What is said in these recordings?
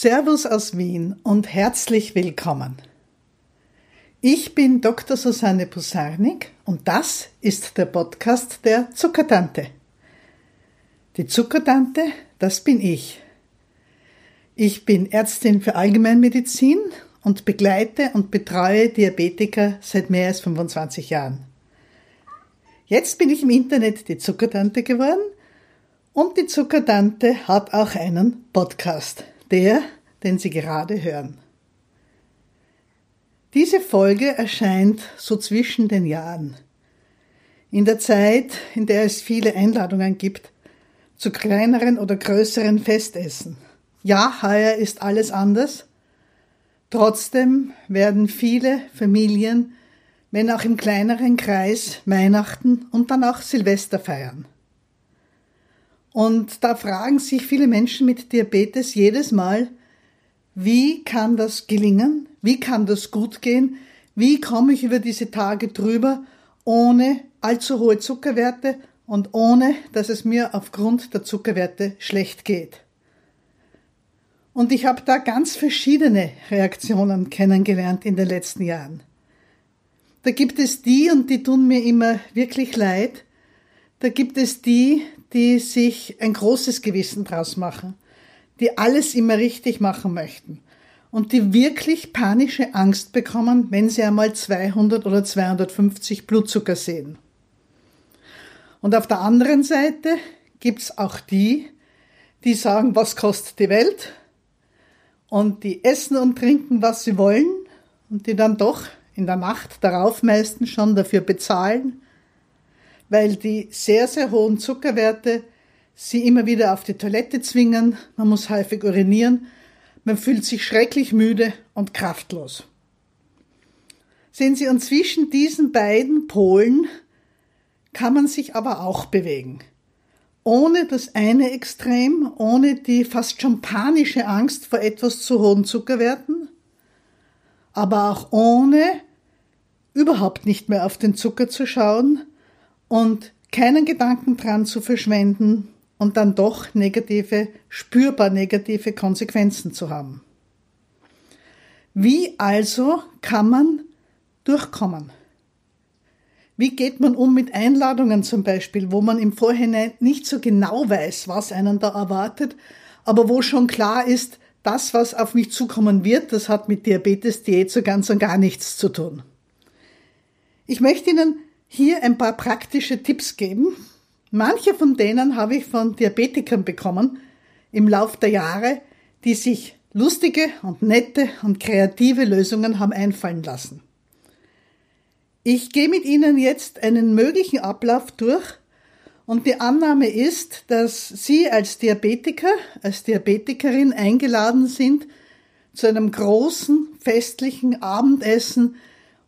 Servus aus Wien und herzlich willkommen. Ich bin Dr. Susanne Pusarnik und das ist der Podcast der Zuckertante. Die Zuckertante, das bin ich. Ich bin Ärztin für Allgemeinmedizin und begleite und betreue Diabetiker seit mehr als 25 Jahren. Jetzt bin ich im Internet die Zuckertante geworden und die Zuckertante hat auch einen Podcast, der, den Sie gerade hören. Diese Folge erscheint so zwischen den Jahren. In der Zeit, in der es viele Einladungen gibt, zu kleineren oder größeren Festessen. Ja, heuer ist alles anders. Trotzdem werden viele Familien, wenn auch im kleineren Kreis, Weihnachten und dann auch Silvester feiern. Und da fragen sich viele Menschen mit Diabetes jedes Mal, wie kann das gelingen? Wie kann das gut gehen? Wie komme ich über diese Tage drüber, ohne allzu hohe Zuckerwerte und ohne, dass es mir aufgrund der Zuckerwerte schlecht geht? Und ich habe da ganz verschiedene Reaktionen kennengelernt in den letzten Jahren. Da gibt es die, und die tun mir immer wirklich leid, da gibt es die, die sich ein großes Gewissen draus machen, die alles immer richtig machen möchten und die wirklich panische Angst bekommen, wenn sie einmal 200 oder 250 Blutzucker sehen. Und auf der anderen Seite gibt's auch die, die sagen, was kostet die Welt? Und die essen und trinken, was sie wollen und die dann doch in der Nacht darauf meistens schon dafür bezahlen, weil die sehr, sehr hohen Zuckerwerte sie immer wieder auf die Toilette zwingen, man muss häufig urinieren, man fühlt sich schrecklich müde und kraftlos. Sehen Sie, und zwischen diesen beiden Polen kann man sich aber auch bewegen. Ohne das eine Extrem, ohne die fast schon panische Angst vor etwas zu hohen Zuckerwerten, aber auch ohne überhaupt nicht mehr auf den Zucker zu schauen, und keinen Gedanken dran zu verschwenden und dann doch negative, spürbar negative Konsequenzen zu haben. Wie also kann man durchkommen? Wie geht man um mit Einladungen zum Beispiel, wo man im Vorhinein nicht so genau weiß, was einen da erwartet, aber wo schon klar ist, das, was auf mich zukommen wird, das hat mit Diabetes-Diät so ganz und gar nichts zu tun. Ich möchte Ihnen hier ein paar praktische Tipps geben. Manche von denen habe ich von Diabetikern bekommen im Lauf der Jahre, die sich lustige und nette und kreative Lösungen haben einfallen lassen. Ich gehe mit Ihnen jetzt einen möglichen Ablauf durch und die Annahme ist, dass Sie als Diabetiker, als Diabetikerin eingeladen sind zu einem großen festlichen Abendessen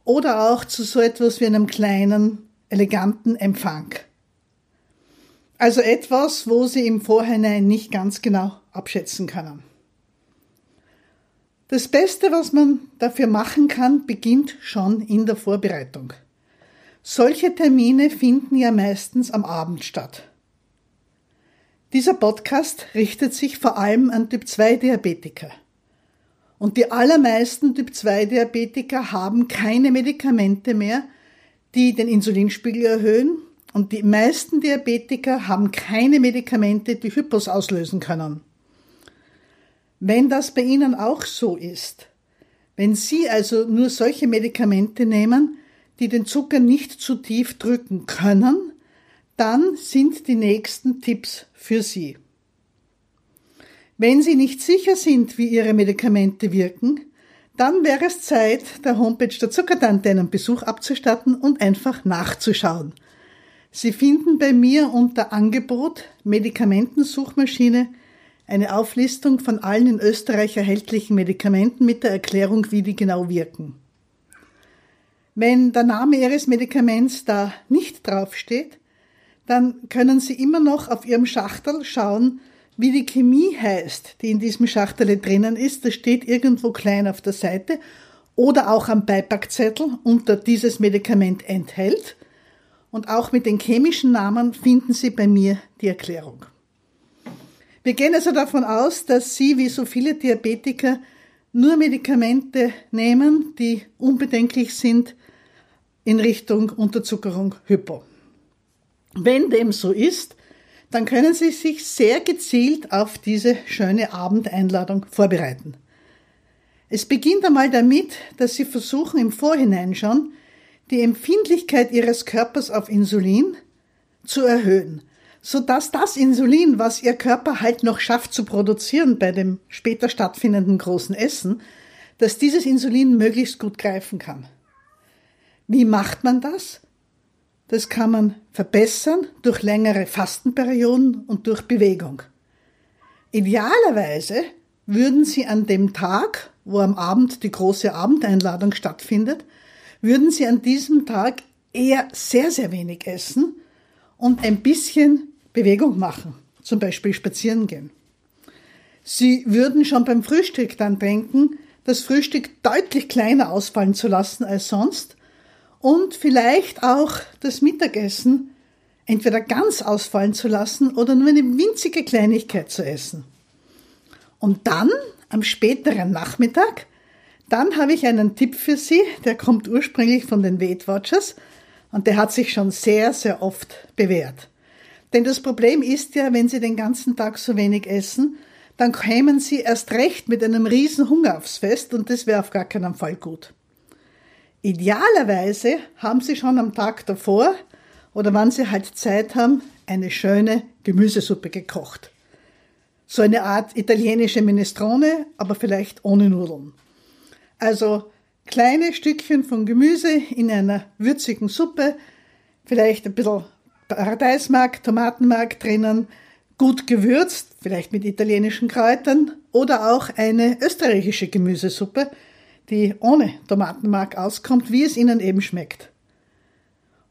oder auch zu so etwas wie einem kleinen, eleganten Empfang. Also etwas, wo Sie im Vorhinein nicht ganz genau abschätzen können. Das Beste, was man dafür machen kann, beginnt schon in der Vorbereitung. Solche Termine finden ja meistens am Abend statt. Dieser Podcast richtet sich vor allem an Typ-2-Diabetiker. Und die allermeisten Typ-2-Diabetiker haben keine Medikamente mehr, die den Insulinspiegel erhöhen. Und die meisten Diabetiker haben keine Medikamente, die Hypos auslösen können. Wenn das bei Ihnen auch so ist, wenn Sie also nur solche Medikamente nehmen, die den Zucker nicht zu tief drücken können, dann sind die nächsten Tipps für Sie. Wenn Sie nicht sicher sind, wie Ihre Medikamente wirken, dann wäre es Zeit, der Homepage der Zuckertante einen Besuch abzustatten und einfach nachzuschauen. Sie finden bei mir unter Angebot Medikamentensuchmaschine eine Auflistung von allen in Österreich erhältlichen Medikamenten mit der Erklärung, wie die genau wirken. Wenn der Name Ihres Medikaments da nicht draufsteht, dann können Sie immer noch auf Ihrem Schachtel schauen, wie die Chemie heißt, die in diesem Schachtel drinnen ist, das steht irgendwo klein auf der Seite oder auch am Beipackzettel unter dieses Medikament enthält. Und auch mit den chemischen Namen finden Sie bei mir die Erklärung. Wir gehen also davon aus, dass Sie, wie so viele Diabetiker, nur Medikamente nehmen, die unbedenklich sind in Richtung Unterzuckerung, Hypo. Wenn dem so ist, dann können Sie sich sehr gezielt auf diese schöne Abendeinladung vorbereiten. Es beginnt einmal damit, dass Sie versuchen im Vorhinein schon die Empfindlichkeit Ihres Körpers auf Insulin zu erhöhen, sodass das Insulin, was Ihr Körper halt noch schafft zu produzieren bei dem später stattfindenden großen Essen, dass dieses Insulin möglichst gut greifen kann. Wie macht man das? Das kann man verbessern durch längere Fastenperioden und durch Bewegung. Idealerweise würden Sie an dem Tag, wo am Abend die große Abendeinladung stattfindet, würden Sie an diesem Tag eher sehr, sehr wenig essen und ein bisschen Bewegung machen, zum Beispiel spazieren gehen. Sie würden schon beim Frühstück dann denken, das Frühstück deutlich kleiner ausfallen zu lassen als sonst und vielleicht auch das Mittagessen entweder ganz ausfallen zu lassen oder nur eine winzige Kleinigkeit zu essen. Und dann am späteren Nachmittag, dann habe ich einen Tipp für Sie, der kommt ursprünglich von den Weight Watchers und der hat sich schon sehr, sehr oft bewährt. Denn das Problem ist ja, wenn Sie den ganzen Tag so wenig essen, dann kämen Sie erst recht mit einem riesen Hunger aufs Fest und das wäre auf gar keinen Fall gut. Idealerweise haben Sie schon am Tag davor oder wann Sie halt Zeit haben, eine schöne Gemüsesuppe gekocht. So eine Art italienische Minestrone, aber vielleicht ohne Nudeln. Also kleine Stückchen von Gemüse in einer würzigen Suppe, vielleicht ein bisschen Paradeismark, Tomatenmark drinnen, gut gewürzt, vielleicht mit italienischen Kräutern oder auch eine österreichische Gemüsesuppe, die ohne Tomatenmark auskommt, wie es ihnen eben schmeckt.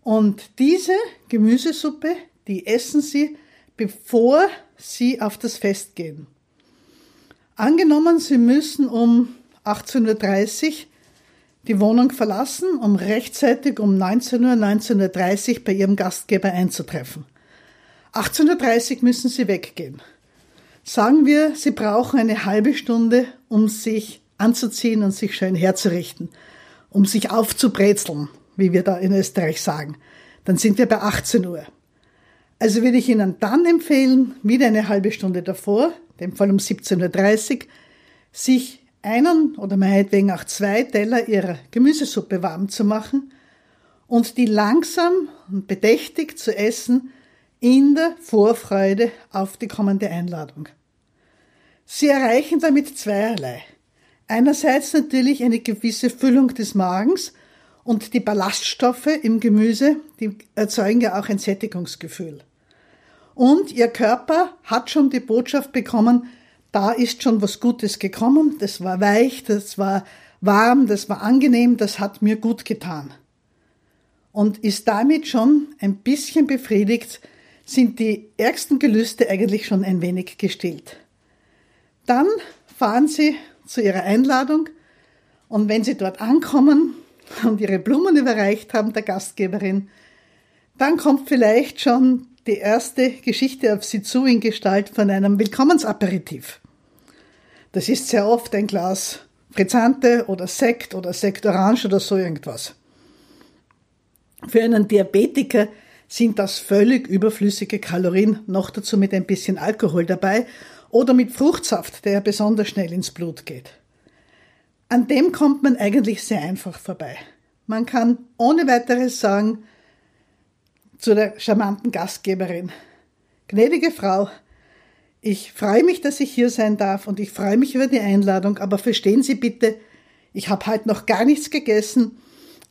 Und diese Gemüsesuppe, die essen Sie, bevor Sie auf das Fest gehen. Angenommen, Sie müssen um 18.30 Uhr die Wohnung verlassen, um rechtzeitig um 19 Uhr, 19.30 Uhr bei Ihrem Gastgeber einzutreffen. 18.30 Uhr müssen Sie weggehen. Sagen wir, Sie brauchen eine halbe Stunde, um sich anzuziehen und sich schön herzurichten, um sich aufzubrezeln, wie wir da in Österreich sagen. Dann sind wir bei 18 Uhr. Also würde ich Ihnen dann empfehlen, wieder eine halbe Stunde davor, in dem Fall um 17.30 Uhr, sich einen oder meinetwegen auch zwei Teller Ihrer Gemüsesuppe warm zu machen und die langsam und bedächtig zu essen in der Vorfreude auf die kommende Einladung. Sie erreichen damit zweierlei. Einerseits natürlich eine gewisse Füllung des Magens und die Ballaststoffe im Gemüse, die erzeugen ja auch ein Sättigungsgefühl. Und Ihr Körper hat schon die Botschaft bekommen, da ist schon was Gutes gekommen, das war weich, das war warm, das war angenehm, das hat mir gut getan. Und ist damit schon ein bisschen befriedigt, sind die ärgsten Gelüste eigentlich schon ein wenig gestillt. Dann fahren Sie zu ihrer Einladung. Und wenn sie dort ankommen und ihre Blumen überreicht haben der Gastgeberin, dann kommt vielleicht schon die erste Geschichte auf sie zu in Gestalt von einem Willkommensaperitif. Das ist sehr oft ein Glas Frizzante oder Sekt oder Sekt Orange oder so irgendwas. Für einen Diabetiker sind das völlig überflüssige Kalorien, noch dazu mit ein bisschen Alkohol dabei oder mit Fruchtsaft, der besonders schnell ins Blut geht. An dem kommt man eigentlich sehr einfach vorbei. Man kann ohne weiteres sagen zu der charmanten Gastgeberin, gnädige Frau, ich freue mich, dass ich hier sein darf und ich freue mich über die Einladung, aber verstehen Sie bitte, ich habe heute noch gar nichts gegessen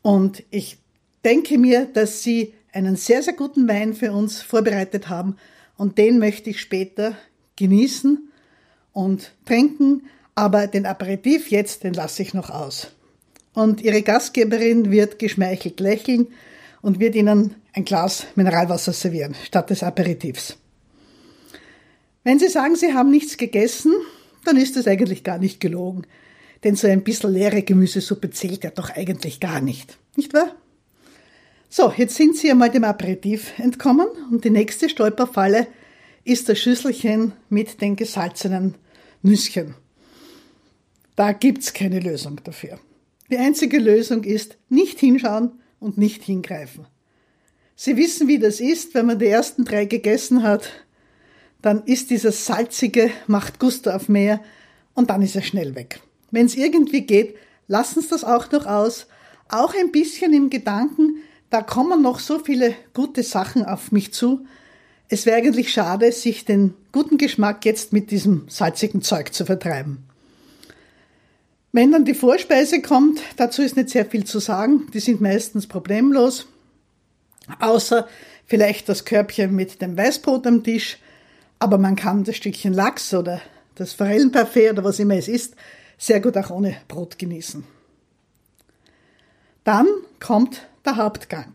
und ich denke mir, dass Sie einen sehr, sehr guten Wein für uns vorbereitet haben und den möchte ich später genießen und trinken, aber den Aperitif jetzt, den lasse ich noch aus. Und ihre Gastgeberin wird geschmeichelt lächeln und wird ihnen ein Glas Mineralwasser servieren statt des Aperitifs. Wenn Sie sagen, Sie haben nichts gegessen, dann ist das eigentlich gar nicht gelogen. Denn so ein bisschen leere Gemüsesuppe zählt ja doch eigentlich gar nicht. Nicht wahr? So, jetzt sind Sie einmal dem Aperitif entkommen und die nächste Stolperfalle ist das Schüsselchen mit den gesalzenen Nüsschen. Da gibt's keine Lösung dafür. Die einzige Lösung ist nicht hinschauen und nicht hingreifen. Sie wissen, wie das ist, wenn man die ersten drei gegessen hat, dann ist dieses salzige, macht Gusto auf mehr und dann ist er schnell weg. Wenn es irgendwie geht, lassen Sie das auch noch aus, auch ein bisschen im Gedanken, da kommen noch so viele gute Sachen auf mich zu. Es wäre eigentlich schade, sich den guten Geschmack jetzt mit diesem salzigen Zeug zu vertreiben. Wenn dann die Vorspeise kommt, dazu ist nicht sehr viel zu sagen, die sind meistens problemlos, außer vielleicht das Körbchen mit dem Weißbrot am Tisch, aber man kann das Stückchen Lachs oder das Forellenparfait oder was immer es ist, sehr gut auch ohne Brot genießen. Dann kommt der Hauptgang.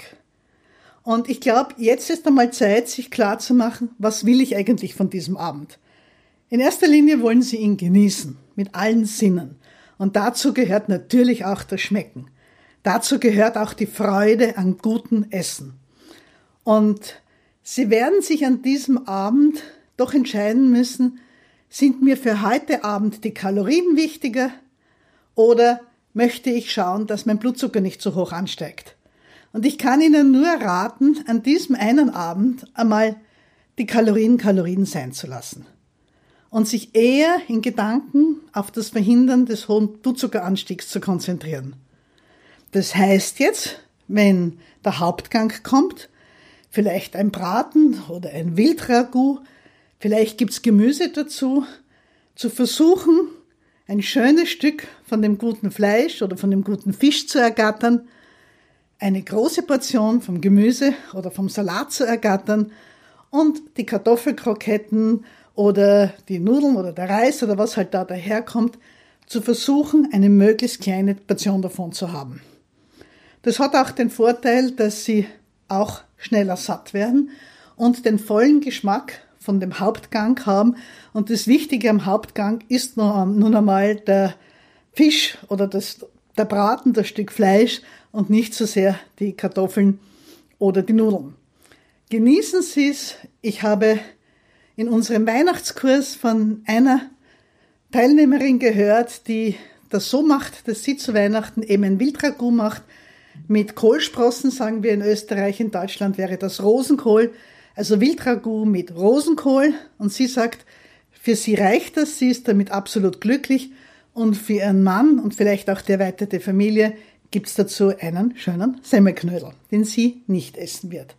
Und ich glaube, jetzt ist einmal Zeit, sich klar zu machen, was will ich eigentlich von diesem Abend. In erster Linie wollen Sie ihn genießen, mit allen Sinnen. Und dazu gehört natürlich auch das Schmecken. Dazu gehört auch die Freude an gutem Essen. Und Sie werden sich an diesem Abend doch entscheiden müssen, sind mir für heute Abend die Kalorien wichtiger oder möchte ich schauen, dass mein Blutzucker nicht so hoch ansteigt. Und ich kann Ihnen nur raten, an diesem einen Abend einmal die Kalorien Kalorien sein zu lassen und sich eher in Gedanken auf das Verhindern des hohen Blutzuckeranstiegs zu konzentrieren. Das heißt jetzt, wenn der Hauptgang kommt, vielleicht ein Braten oder ein Wildragout, vielleicht gibt's Gemüse dazu, zu versuchen, ein schönes Stück von dem guten Fleisch oder von dem guten Fisch zu ergattern, eine große Portion vom Gemüse oder vom Salat zu ergattern und die Kartoffelkroketten oder die Nudeln oder der Reis oder was halt da daherkommt, zu versuchen, eine möglichst kleine Portion davon zu haben. Das hat auch den Vorteil, dass sie auch schneller satt werden und den vollen Geschmack von dem Hauptgang haben. Und das Wichtige am Hauptgang ist nun, einmal der Fisch oder das, der Braten, das Stück Fleisch und nicht so sehr die Kartoffeln oder die Nudeln. Genießen Sie es. Ich habe in unserem Weihnachtskurs von einer Teilnehmerin gehört, die das so macht, dass sie zu Weihnachten eben ein Wildragout macht mit Kohlsprossen, sagen wir in Österreich, in Deutschland wäre das Rosenkohl, also Wildragout mit Rosenkohl. Und sie sagt, für sie reicht das, sie ist damit absolut glücklich. Und für ihren Mann und vielleicht auch die erweiterte Familie gibt's dazu einen schönen Semmelknödel, den sie nicht essen wird.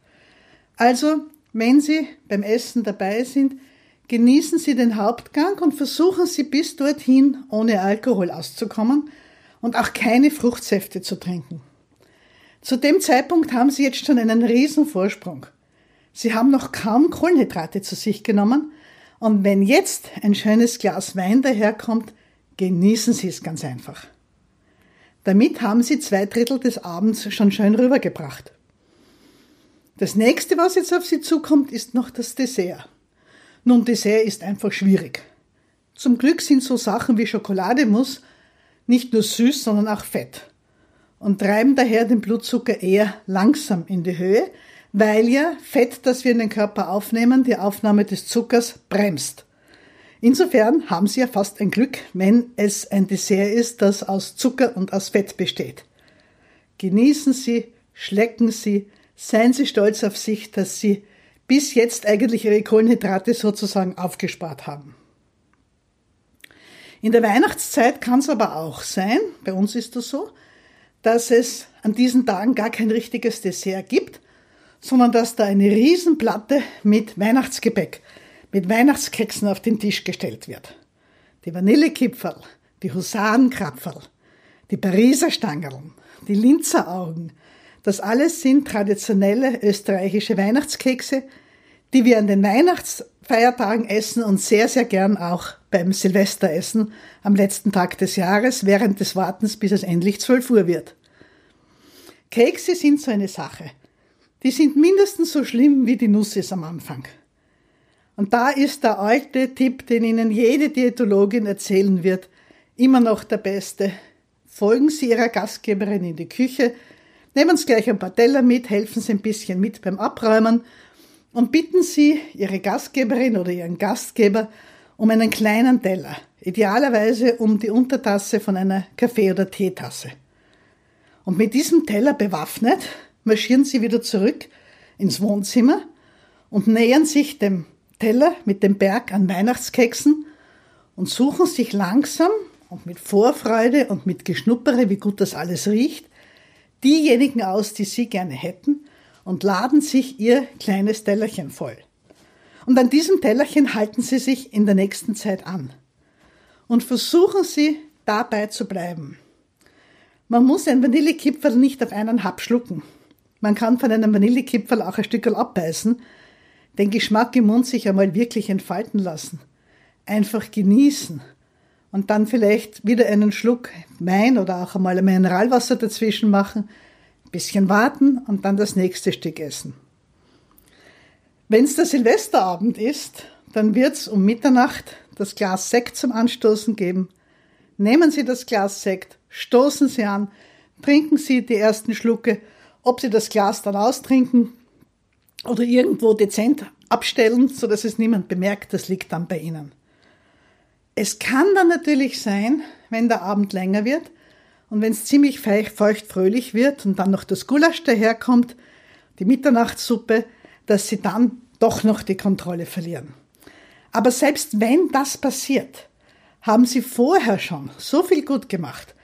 Also, wenn Sie beim Essen dabei sind, genießen Sie den Hauptgang und versuchen Sie bis dorthin ohne Alkohol auszukommen und auch keine Fruchtsäfte zu trinken. Zu dem Zeitpunkt haben Sie jetzt schon einen riesen Vorsprung. Sie haben noch kaum Kohlenhydrate zu sich genommen und wenn jetzt ein schönes Glas Wein daherkommt, genießen Sie es ganz einfach. Damit haben Sie zwei Drittel des Abends schon schön rübergebracht. Das nächste, was jetzt auf Sie zukommt, ist noch das Dessert. Nun, Dessert ist einfach schwierig. Zum Glück sind so Sachen wie Schokolademus nicht nur süß, sondern auch fett und treiben daher den Blutzucker eher langsam in die Höhe, weil ja Fett, das wir in den Körper aufnehmen, die Aufnahme des Zuckers bremst. Insofern haben Sie ja fast ein Glück, wenn es ein Dessert ist, das aus Zucker und aus Fett besteht. Genießen Sie, schlecken Sie, seien Sie stolz auf sich, dass Sie bis jetzt eigentlich Ihre Kohlenhydrate sozusagen aufgespart haben. In der Weihnachtszeit kann es aber auch sein, bei uns ist das so, dass es an diesen Tagen gar kein richtiges Dessert gibt, sondern dass da eine Riesenplatte mit Weihnachtsgebäck, mit Weihnachtskeksen auf den Tisch gestellt wird. Die Vanillekipferl, die Husarenkrapferl, die Pariser Stangerln, die Linzer Augen, das alles sind traditionelle österreichische Weihnachtskekse, die wir an den Weihnachtsfeiertagen essen und sehr, sehr gern auch beim Silvesteressen am letzten Tag des Jahres während des Wartens, bis es endlich 12 Uhr wird. Kekse sind so eine Sache. Die sind mindestens so schlimm wie die Nusses am Anfang. Und da ist der alte Tipp, den Ihnen jede Diätologin erzählen wird, immer noch der beste. Folgen Sie Ihrer Gastgeberin in die Küche, nehmen Sie gleich ein paar Teller mit, helfen Sie ein bisschen mit beim Abräumen und bitten Sie Ihre Gastgeberin oder Ihren Gastgeber um einen kleinen Teller, idealerweise um die Untertasse von einer Kaffee- oder Teetasse. Und mit diesem Teller bewaffnet marschieren Sie wieder zurück ins Wohnzimmer und nähern sich dem Teller mit dem Berg an Weihnachtskeksen und suchen sich langsam und mit Vorfreude und mit Geschnuppere, wie gut das alles riecht, diejenigen aus, die Sie gerne hätten und laden sich Ihr kleines Tellerchen voll. Und an diesem Tellerchen halten Sie sich in der nächsten Zeit an und versuchen Sie dabei zu bleiben. Man muss ein Vanillekipferl nicht auf einen Hab schlucken. Man kann von einem Vanillekipferl auch ein Stückel abbeißen, den Geschmack im Mund sich einmal wirklich entfalten lassen. Einfach genießen und dann vielleicht wieder einen Schluck Wein oder auch einmal ein Mineralwasser dazwischen machen, ein bisschen warten und dann das nächste Stück essen. Wenn es der Silvesterabend ist, dann wird es um Mitternacht das Glas Sekt zum Anstoßen geben. Nehmen Sie das Glas Sekt, stoßen Sie an, trinken Sie die ersten Schlucke. Ob Sie das Glas dann austrinken oder irgendwo dezent abstellen, so dass es niemand bemerkt, das liegt dann bei Ihnen. Es kann dann natürlich sein, wenn der Abend länger wird und wenn es ziemlich feucht fröhlich wird und dann noch das Gulasch daherkommt, die Mitternachtssuppe, dass Sie dann doch noch die Kontrolle verlieren. Aber selbst wenn das passiert, haben Sie vorher schon so viel gut gemacht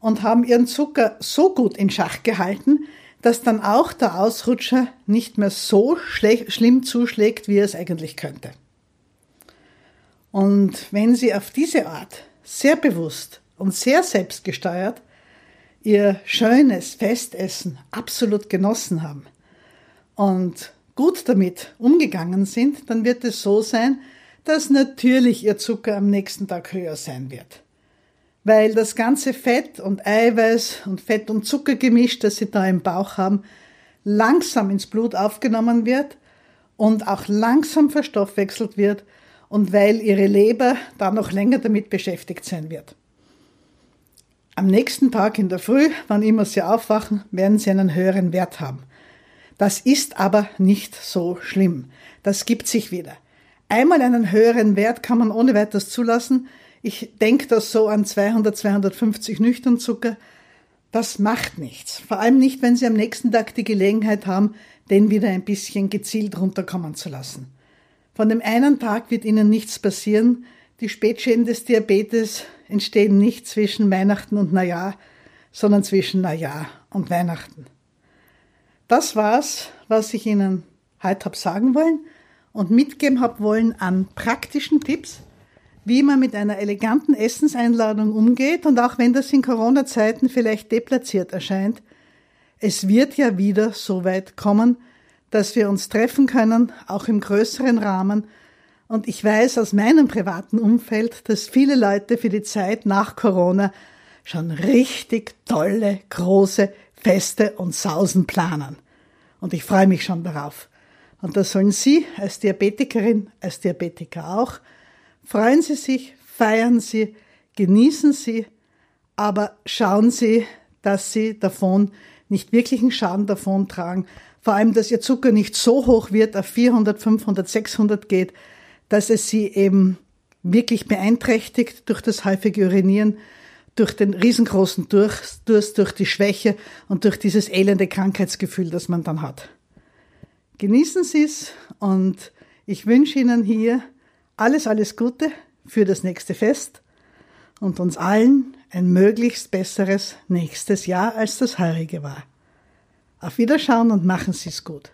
und haben Ihren Zucker so gut in Schach gehalten, dass dann auch der Ausrutscher nicht mehr so schlimm zuschlägt, wie er es eigentlich könnte. Und wenn Sie auf diese Art sehr bewusst und sehr selbstgesteuert Ihr schönes Festessen absolut genossen haben und gut damit umgegangen sind, dann wird es so sein, dass natürlich Ihr Zucker am nächsten Tag höher sein wird. Weil das ganze Fett und Eiweiß und Fett und Zuckergemisch, das Sie da im Bauch haben, langsam ins Blut aufgenommen wird und auch langsam verstoffwechselt wird und weil ihre Leber da noch länger damit beschäftigt sein wird. Am nächsten Tag in der Früh, wann immer Sie aufwachen, werden Sie einen höheren Wert haben. Das ist aber nicht so schlimm. Das gibt sich wieder. Einmal einen höheren Wert kann man ohne weiteres zulassen. Ich denke das so an 200, 250 Nüchternzucker. Das macht nichts. Vor allem nicht, wenn Sie am nächsten Tag die Gelegenheit haben, den wieder ein bisschen gezielt runterkommen zu lassen. Von dem einen Tag wird Ihnen nichts passieren. Die Spätschäden des Diabetes entstehen nicht zwischen Weihnachten und Neujahr, sondern zwischen Neujahr und Weihnachten. Das war's, was ich Ihnen heute hab sagen wollen und mitgeben hab wollen an praktischen Tipps, wie man mit einer eleganten Essenseinladung umgeht und auch wenn das in Corona-Zeiten vielleicht deplatziert erscheint, es wird ja wieder so weit kommen, dass wir uns treffen können, auch im größeren Rahmen. Und ich weiß aus meinem privaten Umfeld, dass viele Leute für die Zeit nach Corona schon richtig tolle, große Feste und Sausen planen. Und ich freue mich schon darauf. Und da sollen Sie als Diabetikerin, als Diabetiker auch, freuen Sie sich, feiern Sie, genießen Sie, aber schauen Sie, dass Sie davon nicht wirklichen Schaden davon tragen, vor allem, dass ihr Zucker nicht so hoch wird, auf 400, 500, 600 geht, dass es sie eben wirklich beeinträchtigt durch das häufige Urinieren, durch den riesengroßen Durst, durch die Schwäche und durch dieses elende Krankheitsgefühl, das man dann hat. Genießen Sie es und ich wünsche Ihnen hier alles, alles Gute für das nächste Fest und uns allen ein möglichst besseres nächstes Jahr als das heurige war. Auf Wiederschauen und machen Sie es gut.